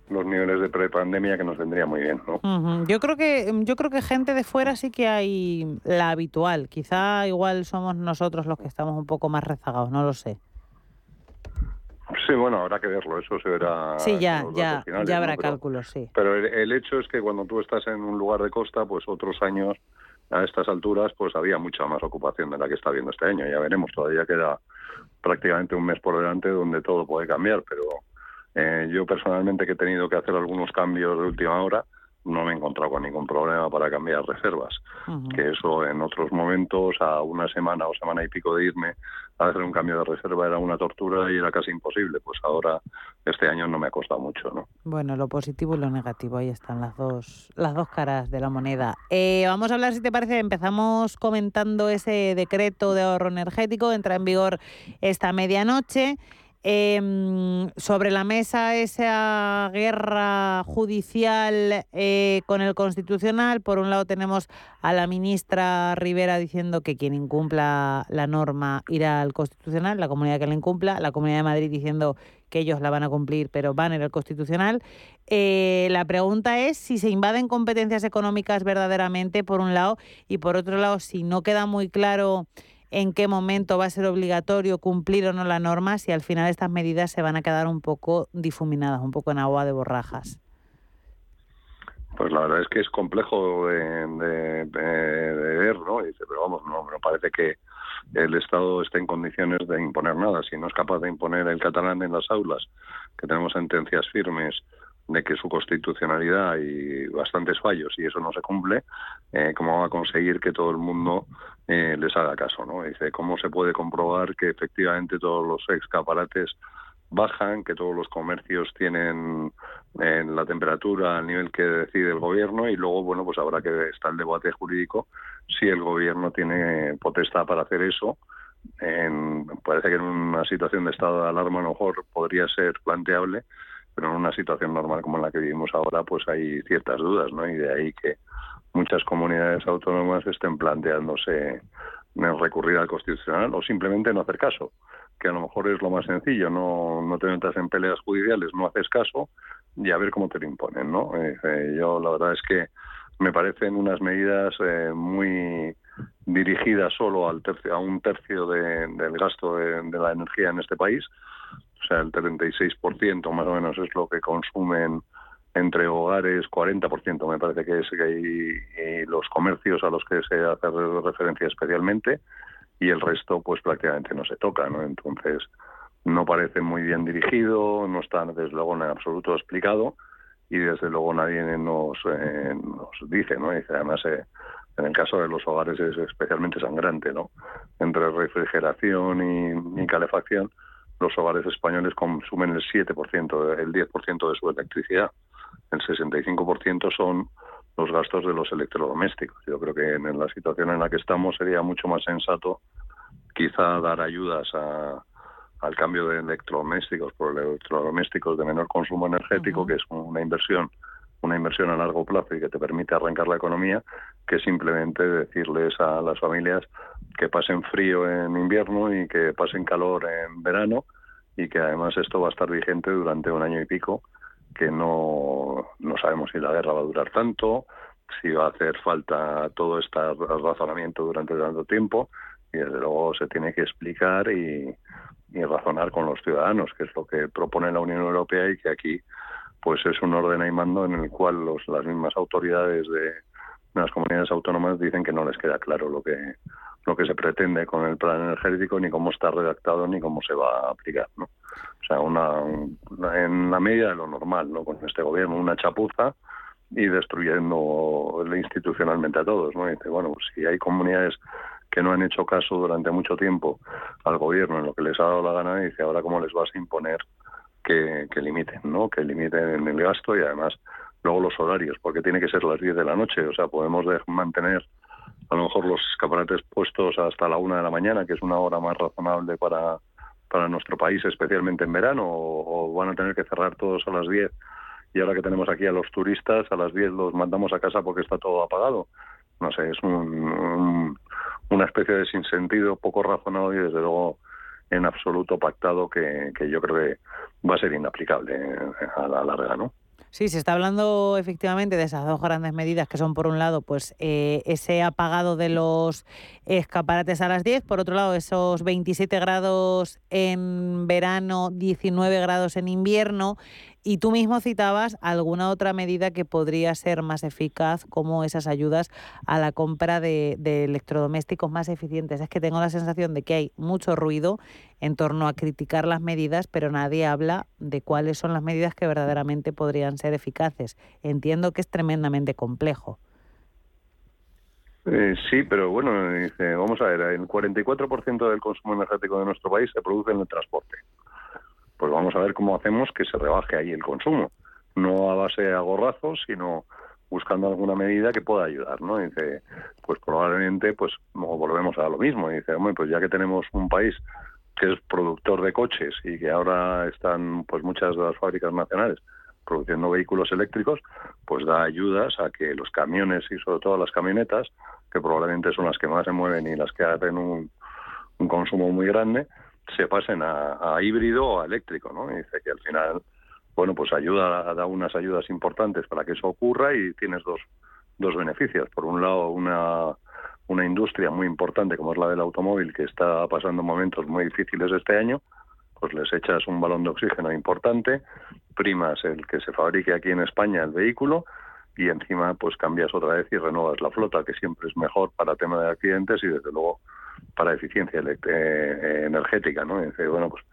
los niveles de prepandemia que nos vendría muy bien, ¿no? Yo creo que yo creo que gente de fuera sí que hay la habitual. Quizá igual somos nosotros los que estamos un poco más rezagados, no lo sé. Sí, bueno, habrá que verlo, eso se verá. Sí, ya, ya, ya habrá cálculos, sí. Pero el, hecho es que cuando tú estás en un lugar de costa, pues otros años a estas alturas, pues había mucha más ocupación de la que está habiendo este año. Ya veremos, todavía queda prácticamente un mes por delante donde todo puede cambiar, pero eh, yo personalmente que he tenido que hacer algunos cambios de última hora, no me he encontrado con ningún problema para cambiar reservas. Que eso en otros momentos, a una semana o semana y pico de irme a hacer un cambio de reserva era una tortura y era casi imposible. Pues ahora este año no me ha costado mucho, ¿no? Bueno, lo positivo y lo negativo, ahí están las dos, las dos caras de la moneda. Eh, vamos a hablar, si te parece, empezamos comentando ese decreto de ahorro energético, entra en vigor esta medianoche. Eh, sobre la mesa esa guerra judicial eh, con el Constitucional. Por un lado tenemos a la ministra Rivera diciendo que quien incumpla la norma irá al Constitucional, la comunidad que la incumpla, la Comunidad de Madrid diciendo que ellos la van a cumplir, pero van ir al Constitucional. Eh, la pregunta es si se invaden competencias económicas verdaderamente, por un lado, y por otro lado, si no queda muy claro en qué momento va a ser obligatorio cumplir o no la norma si al final estas medidas se van a quedar un poco difuminadas, un poco en agua de borrajas. Pues la verdad es que es complejo de, ver, ¿no? Pero vamos, no, me parece que el Estado esté en condiciones de imponer nada. Si no es capaz de imponer el catalán en las aulas, que tenemos sentencias firmes de que su constitucionalidad hay bastantes fallos y eso no se cumple, eh, ¿cómo va a conseguir que todo el mundo eh, les haga caso? ¿no? Dice, ¿cómo se puede comprobar que efectivamente todos los escaparates bajan, que todos los comercios tienen eh, la temperatura al nivel que decide el gobierno y luego, bueno, pues habrá que estar el debate jurídico si el gobierno tiene potestad para hacer eso. En, parece que en una situación de estado de alarma a lo mejor podría ser planteable, pero en una situación normal como la que vivimos ahora, pues hay ciertas dudas, ¿no? Y de ahí que muchas comunidades autónomas estén planteándose recurrir al constitucional o simplemente no hacer caso, que a lo mejor es lo más sencillo, no, no te metas en peleas judiciales, no haces caso y a ver cómo te lo imponen, ¿no? Eh, yo la verdad es que me parecen unas medidas eh, muy dirigidas solo al tercio, a un tercio del gasto de la energía en este país, o sea, el 36% más o menos es lo que consumen entre hogares, 40% me parece que es y, los comercios a los que se hace referencia especialmente, y el resto pues prácticamente no se toca, ¿no? Entonces, no parece muy bien dirigido, no está desde luego en absoluto explicado y desde luego nadie nos, eh, nos dice, ¿no? Dice, además, eh, en el caso de los hogares es especialmente sangrante, ¿no? Entre refrigeración y calefacción, los hogares españoles consumen el 7%, el 10% de su electricidad. El 65% son los gastos de los electrodomésticos. Yo creo que en la situación en la que estamos sería mucho más sensato quizá dar ayudas al cambio de electrodomésticos por electrodomésticos de menor consumo energético, que es una inversión una inversión a largo plazo y que te permite arrancar la economía, que simplemente decirles a las familias que pasen frío en invierno y que pasen calor en verano y que además esto va a estar vigente durante un año y pico, que no, no sabemos si la guerra va a durar tanto, si va a hacer falta todo este razonamiento durante tanto tiempo y desde luego se tiene que explicar y, razonar con los ciudadanos, que es lo que propone la Unión Europea y que aquí pues es un orden y mando en el cual los, las mismas autoridades de, las comunidades autónomas dicen que no les queda claro lo que lo que se pretende con el plan energético, ni cómo está redactado, ni cómo se va a aplicar. ¿no? O sea, una, en la medida de lo normal, ¿no? Con este gobierno, una chapuza y destruyendo institucionalmente a todos, ¿no? Dice, bueno, pues si hay comunidades que no han hecho caso durante mucho tiempo al gobierno en lo que les ha dado la gana, dice, ahora cómo les vas a imponer que, que limiten, ¿no? Que limiten el gasto y además luego los horarios, porque tiene que ser las 10 de la noche, o sea, podemos de- mantener a lo mejor los escaparates puestos hasta la una de la mañana, que es una hora más razonable para, para nuestro país, especialmente en verano, o, van a tener que cerrar todos a las 10 y ahora que tenemos aquí a los turistas, a las 10 los mandamos a casa porque está todo apagado. No sé, es un, un- una especie de sinsentido poco razonado y desde luego en absoluto pactado que, que yo creo que va a ser inaplicable a la larga, ¿no? Sí, se está hablando efectivamente de esas dos grandes medidas que son, por un lado, pues eh, ese apagado de los escaparates a las 10, por otro lado, esos 27 grados en verano, 19 grados en invierno, y tú mismo citabas alguna otra medida que podría ser más eficaz, como esas ayudas a la compra de, electrodomésticos más eficientes. Es que tengo la sensación de que hay mucho ruido en torno a criticar las medidas, pero nadie habla de cuáles son las medidas que verdaderamente podrían ser eficaces. Entiendo que es tremendamente complejo. Eh, sí, pero bueno, dice, vamos a ver, el 44% del consumo energético de nuestro país se produce en el transporte. Pues vamos a ver cómo hacemos que se rebaje ahí el consumo, no a base de agorrazos, sino buscando alguna medida que pueda ayudar, ¿no? Dice, pues probablemente, pues volvemos a lo mismo. Dice, hombre, pues ya que tenemos un país que es productor de coches y que ahora están, pues muchas de las fábricas nacionales produciendo vehículos eléctricos, pues da ayudas a que los camiones y sobre todo las camionetas, que probablemente son las que más se mueven y las que hacen un consumo muy grande, se pasen a, a híbrido o a eléctrico, ¿no? Y dice que al final, bueno, pues ayuda, da unas ayudas importantes para que eso ocurra y tienes dos, dos beneficios. Por un lado, una, una industria muy importante como es la del automóvil, que está pasando momentos muy difíciles este año, pues les echas un balón de oxígeno importante, primas el que se fabrique aquí en España el vehículo y encima pues cambias otra vez y renuevas la flota, que siempre es mejor para tema de accidentes y desde luego para eficiencia elect- eh, energética, ¿no? Bueno, pues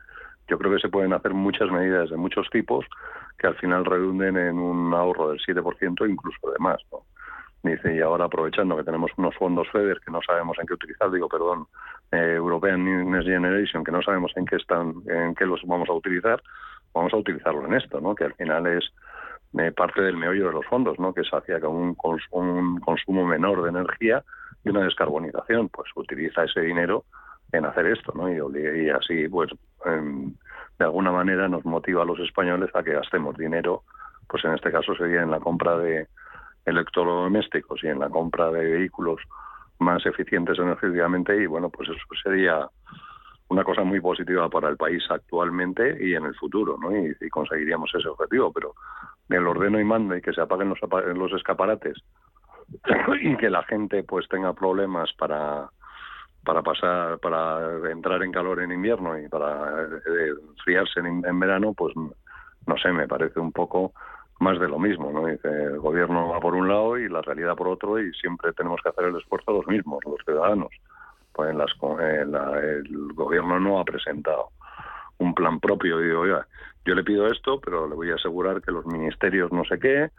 yo creo que se pueden hacer muchas medidas de muchos tipos que al final redunden en un ahorro del 7%, incluso de más, ¿no? Dice, y ahora aprovechando que tenemos unos fondos FEDER que no sabemos en qué utilizar, digo, perdón, eh, European Next Generation, que no sabemos en qué están, en qué los vamos a utilizar, vamos a utilizarlo en esto, ¿no? Que al final es eh, parte del meollo de los fondos, ¿no? Que es hacia que un, cons- un consumo menor de energía y una descarbonización, pues utiliza ese dinero en hacer esto, ¿no? Y, y así, pues, em, de alguna manera nos motiva a los españoles a que gastemos dinero, pues en este caso sería en la compra de electrodomésticos y en la compra de vehículos más eficientes energéticamente y bueno, pues eso sería una cosa muy positiva para el país actualmente y en el futuro, ¿no? Y, conseguiríamos ese objetivo, pero el ordeno y mando y que se apaguen los, los escaparates y que la gente pues tenga problemas para para pasar para entrar en calor en invierno y para eh, enfriarse en, verano pues no sé me parece un poco más de lo mismo no Dice, el gobierno va por un lado y la realidad por otro y siempre tenemos que hacer el esfuerzo los mismos los ciudadanos. Pues en las en la- el gobierno no ha presentado un plan propio. Digo, oiga, yo le pido esto, pero le voy a asegurar que los ministerios no sé qué,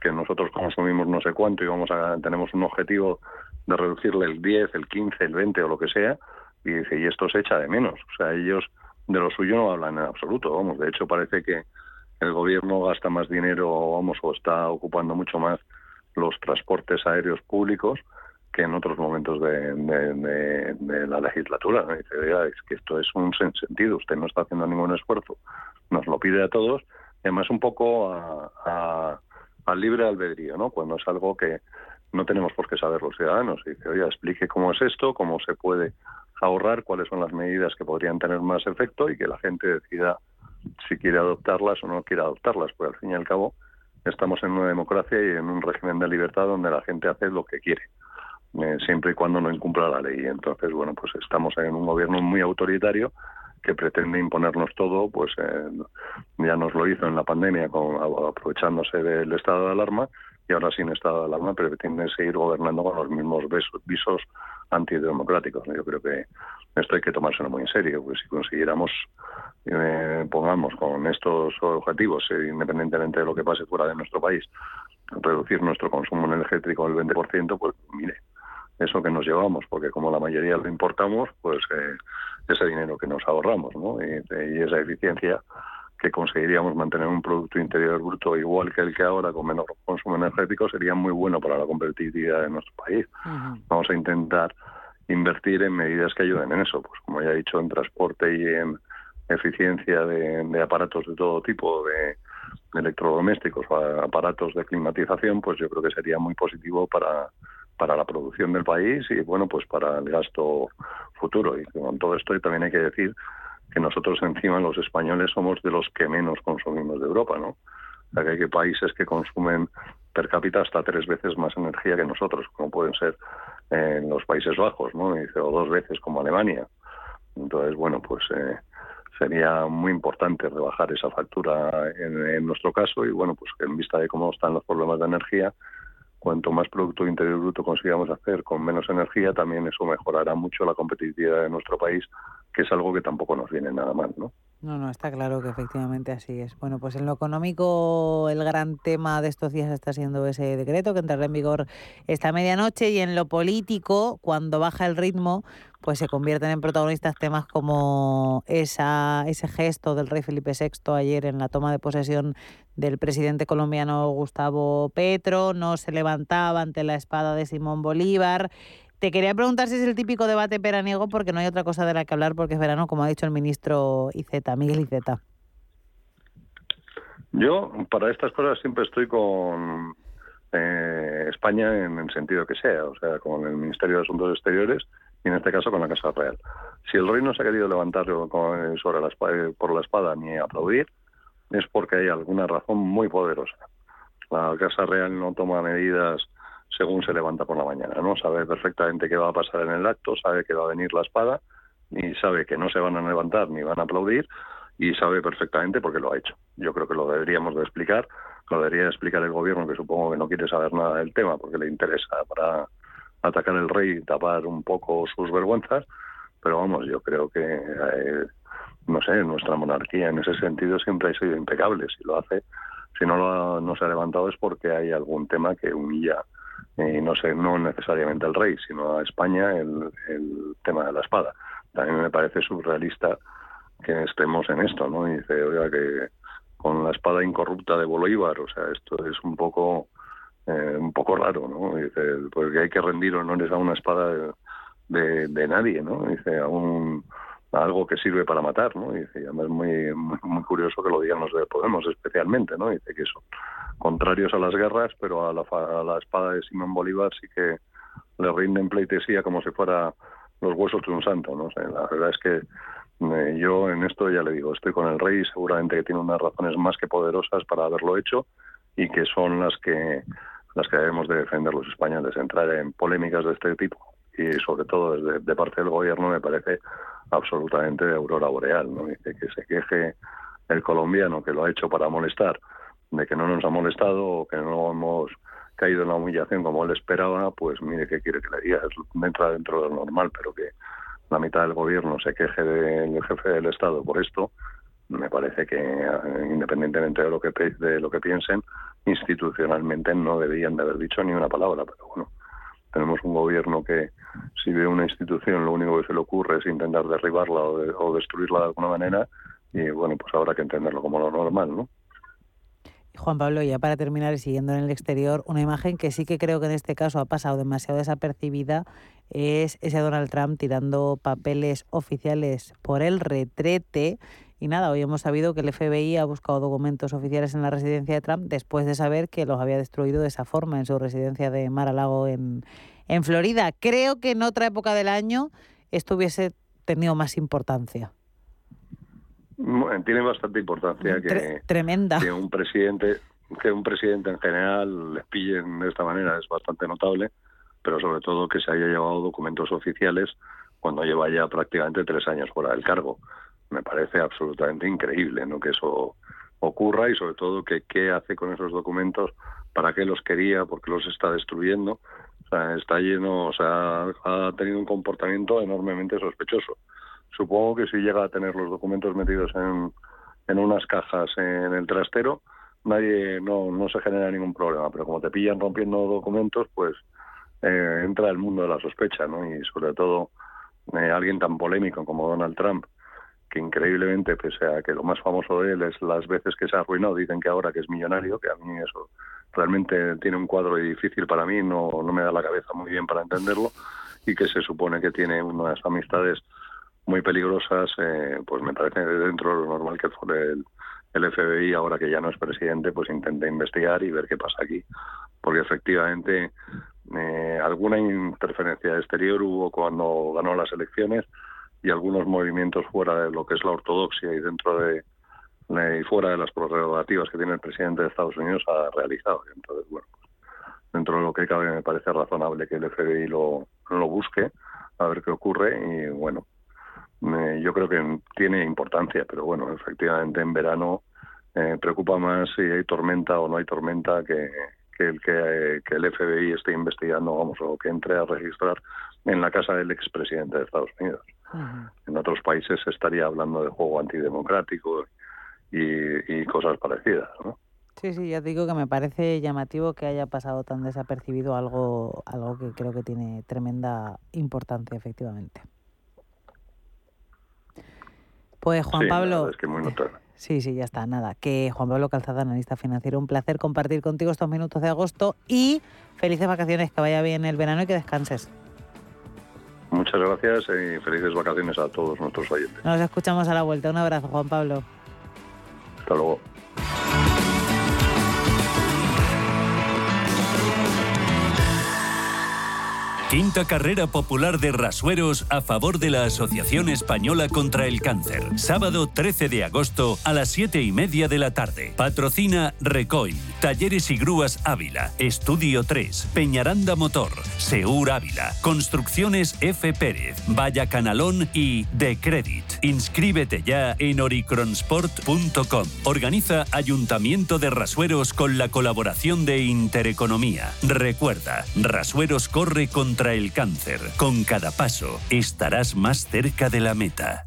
que nosotros consumimos no sé cuánto y vamos a tenemos un objetivo de reducirle el 10, el 15, el 20 o lo que sea, y dice, y esto se echa de menos. O sea, ellos de lo suyo no hablan en absoluto, vamos, de hecho parece que el gobierno gasta más dinero, vamos, o está ocupando mucho más los transportes aéreos públicos que en otros momentos de, la legislatura. ¿no? Dice, "Oiga, es que esto es un sentido, usted no está haciendo ningún esfuerzo, nos lo pide a todos, además un poco a, a- al libre albedrío, ¿no? Cuando es algo que no tenemos por qué saber los ciudadanos. Y dice, oiga, explique cómo es esto, cómo se puede ahorrar, cuáles son las medidas que podrían tener más efecto y que la gente decida si quiere adoptarlas o no quiere adoptarlas, porque al fin y al cabo estamos en una democracia y en un régimen de libertad donde la gente hace lo que quiere eh, siempre y cuando no incumpla la ley. Entonces, bueno, pues estamos en un gobierno muy autoritario que pretende imponernos todo, pues eh, ya nos lo hizo en la pandemia con, aprovechándose del estado de alarma y ahora sin estado de alarma pretende seguir gobernando con los mismos besos- visos antidemocráticos. Yo creo que esto hay que tomárselo muy en serio, porque si consiguiéramos eh, pongamos con estos objetivos, eh, independientemente de lo que pase fuera de nuestro país, reducir nuestro consumo energético al 20%, pues mire, eso que nos llevamos, porque como la mayoría lo importamos, pues eh, ese dinero que nos ahorramos, ¿no? Y, y, esa eficiencia que conseguiríamos mantener un Producto Interior Bruto igual que el que ahora, con menor consumo energético, sería muy bueno para la competitividad de nuestro país. Vamos a intentar invertir en medidas que ayuden en eso, pues como ya he dicho, en transporte y en eficiencia de, aparatos de todo tipo, de, electrodomésticos o aparatos de climatización, pues yo creo que sería muy positivo para, para la producción del país y bueno, pues para el gasto futuro. Y con todo esto también hay que decir que nosotros encima los españoles somos de los que menos consumimos de Europa, ¿no? O sea, que hay países que consumen per cápita hasta tres veces más energía que nosotros, como pueden ser en los Países Bajos, ¿no? o dos veces como Alemania. Entonces, bueno, pues eh, sería muy importante rebajar esa factura en, nuestro caso y bueno, pues en vista de cómo están los problemas de energía, cuanto más Producto Interior Bruto consigamos hacer con menos energía, también eso mejorará mucho la competitividad de nuestro país, que es algo que tampoco nos viene nada mal, ¿no? No, no, está claro que efectivamente así es. Bueno, pues en lo económico el gran tema de estos días está siendo ese decreto que entrará en vigor esta medianoche y en lo político, cuando baja el ritmo, pues se convierten en protagonistas temas como esa, ese gesto del rey Felipe VI ayer en la toma de posesión del presidente colombiano Gustavo Petro, no se levantaba ante la espada de Simón Bolívar. Te quería preguntar si es el típico debate peraniego porque no hay otra cosa de la que hablar porque es verano, como ha dicho el ministro Iceta, Miguel Iceta. Yo para estas cosas siempre estoy con eh, España en el sentido que sea, o sea, con el Ministerio de Asuntos Exteriores y en este caso con la Casa Real. Si el rey no se ha querido levantar sobre la espada, por la espada ni aplaudir, es porque hay alguna razón muy poderosa. La Casa Real no toma medidas según se levanta por la mañana, ¿no? Sabe perfectamente qué va a pasar en el acto, sabe que va a venir la espada y sabe que no se van a levantar ni van a aplaudir y sabe perfectamente por qué lo ha hecho. Yo creo que lo deberíamos de explicar, lo debería explicar el gobierno, que supongo que no quiere saber nada del tema porque le interesa para atacar al rey y tapar un poco sus vergüenzas, pero vamos, yo creo que, eh, no sé, nuestra monarquía en ese sentido siempre ha sido impecable. Si lo hace, si no, lo no se ha levantado es porque hay algún tema que humilla, y no sé, no necesariamente al rey, sino a España, el, el tema de la espada. También me parece surrealista que estemos en esto, ¿no? Y dice, oiga, que con la espada incorrupta de Bolívar, o sea, esto es un poco eh, un poco raro, ¿no? Dice, porque hay que rendir honores a una espada de, de, nadie, ¿no? Dice, a, un, algo que sirve para matar, ¿no? Y además es muy, muy, curioso que lo digan los de Podemos especialmente, ¿no? Dice que son contrarios a las guerras, pero a la, a la espada de Simón Bolívar sí que le rinden pleitesía como si fuera los huesos de un santo, ¿no? la verdad es que eh, yo en esto ya le digo, estoy con el rey seguramente que tiene unas razones más que poderosas para haberlo hecho y que son las que las que debemos de defender los españoles. Entrar en polémicas de este tipo y sobre todo desde de parte del gobierno me parece absolutamente de aurora boreal. ¿no? Dice que se queje el colombiano que lo ha hecho para molestar, de que no nos ha molestado o que no hemos caído en la humillación como él esperaba, pues mire qué quiere que le diga. Entra dentro de lo normal, pero que la mitad del gobierno se queje del jefe del Estado por esto, me parece que eh, independientemente de lo que de lo que piensen institucionalmente no deberían de haber dicho ni una palabra pero bueno tenemos un gobierno que si ve una institución lo único que se le ocurre es intentar derribarla o, destruirla de alguna manera y bueno pues habrá que entenderlo como lo normal no Juan Pablo, ya para terminar siguiendo en el exterior, una imagen que sí que creo que en este caso ha pasado demasiado desapercibida es ese Donald Trump tirando papeles oficiales por el retrete y nada, hoy hemos sabido que el FBI ha buscado documentos oficiales en la residencia de Trump después de saber que los había destruido de esa forma en su residencia de Mar-a-Lago en, en Florida. Creo que en otra época del año esto hubiese tenido más importancia. tiene bastante importancia que, tremenda. que un presidente que un presidente en general les pillen de esta manera es bastante notable, pero sobre todo que se haya llevado documentos oficiales cuando lleva ya prácticamente tres años fuera del cargo me parece absolutamente increíble ¿no? que eso ocurra y sobre todo que qué hace con esos documentos, para qué los quería, por qué los está destruyendo. O sea, está lleno, o sea, ha tenido un comportamiento enormemente sospechoso. Supongo que si llega a tener los documentos metidos en, en unas cajas en el trastero, nadie no, no se genera ningún problema. Pero como te pillan rompiendo documentos, pues eh, entra el mundo de la sospecha, ¿no? Y sobre todo eh, alguien tan polémico como Donald Trump, que increíblemente, pese a que lo más famoso de él es las veces que se ha arruinado, dicen que ahora que es millonario, que a mí eso realmente tiene un cuadro difícil para mí, no, no me da la cabeza muy bien para entenderlo, y que se supone que tiene unas amistades muy peligrosas, eh, pues me parece dentro de lo normal que el, el FBI, ahora que ya no es presidente, pues intente investigar y ver qué pasa aquí. Porque efectivamente eh, alguna interferencia exterior hubo cuando ganó las elecciones y algunos movimientos fuera de lo que es la ortodoxia y dentro de, y fuera de las prerrogativas que tiene el presidente de Estados Unidos ha realizado. Entonces, bueno, dentro de lo que cabe me parece razonable que el FBI lo, lo busque, a ver qué ocurre y bueno, yo creo que tiene importancia, pero bueno, efectivamente en verano eh, preocupa más si hay tormenta o no hay tormenta que, que el que, el FBI esté investigando, vamos, o que entre a registrar en la casa del expresidente de Estados Unidos. En otros países se estaría hablando de juego antidemocrático y, y cosas parecidas, ¿no? Sí, sí, ya te digo que me parece llamativo que haya pasado tan desapercibido algo, algo que creo que tiene tremenda importancia, efectivamente. Pues Juan Pablo. Es que muy. Sí, sí, ya está, nada. Que Juan Pablo Calzada, analista financiero, un placer compartir contigo estos minutos de agosto y felices vacaciones, que vaya bien el verano y que descanses. Muchas gracias y felices vacaciones a todos nuestros oyentes. Nos escuchamos a la vuelta. Un abrazo, Juan Pablo. Hasta luego. Quinta carrera popular de rasueros a favor de la Asociación Española contra el Cáncer. Sábado 13 de agosto a las 7 y media de la tarde. Patrocina Recoil, Talleres y Grúas Ávila, Estudio 3, Peñaranda Motor, Seur Ávila, Construcciones F. Pérez, Vaya Canalón y The Credit. Inscríbete ya en oricronsport.com. Organiza Ayuntamiento de Rasueros con la colaboración de Intereconomía. Recuerda, Rasueros corre contra el cáncer. Con cada paso estarás más cerca de la meta.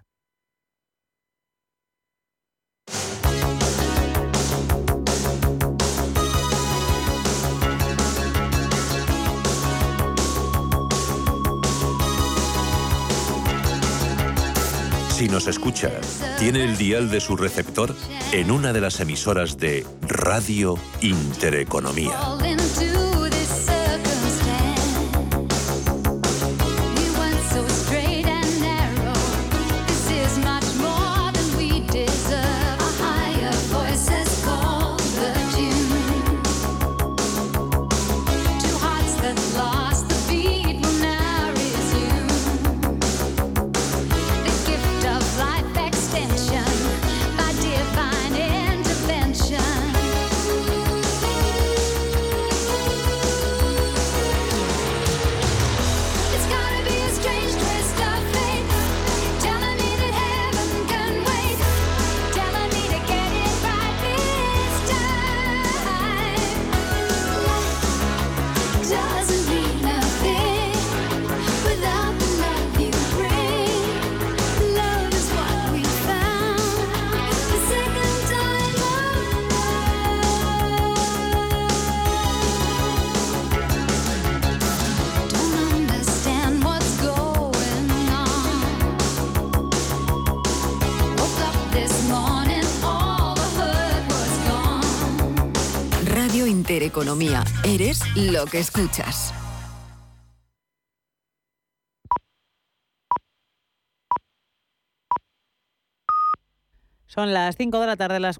Si nos escucha, tiene el dial de su receptor en una de las emisoras de Radio Intereconomía. Eres lo que escuchas. Son las 5 de la tarde, las 4.